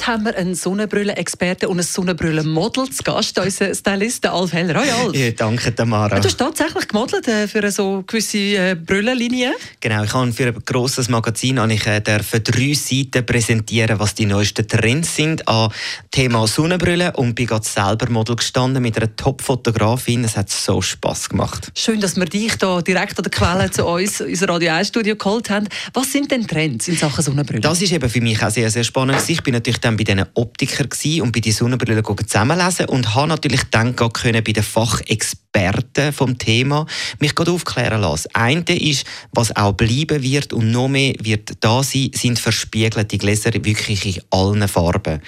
Heute haben wir einen Sonnenbrüllen-Experten und ein Sonnenbrüllen-Model zu Gast, unser Stylist Alf Heller. Hoi Alf. Ja, danke, Tamara. Du hast tatsächlich gemodelt äh, für eine so gewisse äh, Brüllenlinie. Genau, ich habe für ein grosses Magazin habe ich, äh, dürfen drei Seiten präsentieren, was die neuesten Trends sind an Thema Sonnenbrille und bin gerade selber Model gestanden mit einer Top-Fotografin. Es hat so Spass gemacht. Schön, dass wir dich da direkt an der Quelle zu uns, unser Radio 1 Studio geholt haben. Was sind denn Trends in Sachen Sonnenbrille? Das ist eben für mich auch sehr, sehr spannend. Ich bin natürlich dann bei diesen Optikern und bei den Sonnenbrillen zusammenlesen und habe natürlich dann können bei den Fachexperten vom Thema mich gerade aufklären lassen. Das eine ist, was auch bleiben wird und noch mehr wird da sein, sind verspiegelte Gläser wirklich in allen Farben.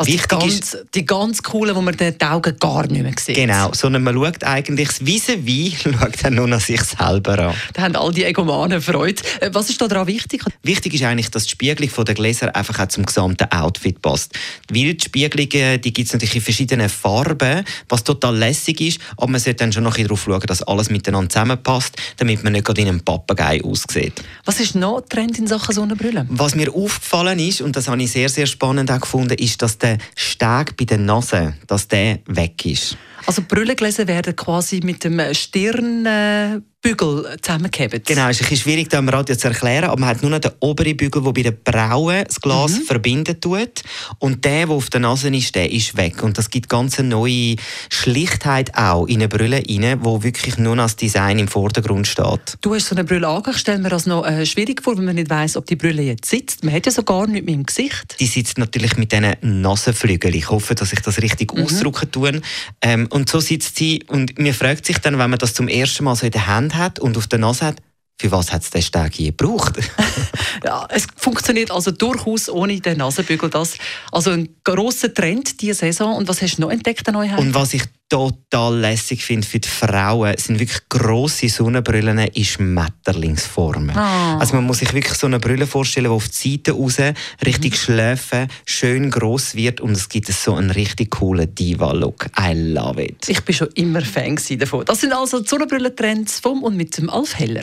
Also die ganz, die ganz coolen, wo man die Augen gar nicht mehr sieht. Genau, sondern man schaut eigentlich das wie schaut dann nur nach sich selber an. Da haben all die Egomanen Freude. Äh, was ist da daran wichtig? Wichtig ist eigentlich, dass die Spiegelung der Gläser einfach auch zum gesamten Outfit passt. Weil die Spiegelungen, die gibt es natürlich in verschiedenen Farben, was total lässig ist, aber man sollte dann schon noch darauf schauen, dass alles miteinander zusammenpasst, damit man nicht gerade in einem Papagei aussieht. Was ist noch Trend in Sachen Sonnenbrille? Was mir aufgefallen ist, und das habe ich sehr, sehr spannend auch gefunden, ist, dass der der Steg bei der Nase, dass der weg ist. Also Brillengläser werden quasi mit dem Stirn Bügel zusammengehebt. Genau, es ist ein bisschen schwierig, das im Radio zu erklären, aber man hat nur noch den oberen Bügel, der bei den Brauen das Glas mhm. verbinden tut. Und der, der auf der Nase ist, der ist weg. Und das gibt ganz eine neue Schlichtheit auch in eine Brille rein, wo wirklich nur noch das Design im Vordergrund steht. Du hast so eine Brille angestellt. Ich stelle mir das noch äh, schwierig vor, wenn man nicht weiss, ob die Brille jetzt sitzt. Man hat ja so gar nicht mit dem Gesicht. Die sitzt natürlich mit diesen Nasenflügeln. Ich hoffe, dass ich das richtig mhm. ausdrücken tue. Ähm, und so sitzt sie. Und mir fragt sich dann, wenn man das zum ersten Mal so in der Hand Hat und auf der Nase hat, für was hat es den Steg je gebraucht? ja, es funktioniert also durchaus ohne den Nasenbügel. Das, also ein grosser Trend diese Saison. Und was hast du noch entdeckt an Neuheit? Und was ich total lässig finde für die Frauen, sind wirklich grosse Sonnenbrillen in Schmetterlingsformen. Oh. Also man muss sich wirklich so eine Brille vorstellen, die auf die Seite raus richtig mhm. schläfen, schön gross wird und es gibt so einen richtig coolen Diva-Look. I love it. Ich bin schon immer Fan davon. Das sind also die Sonnenbrillentrends vom und mit dem Alf Heller.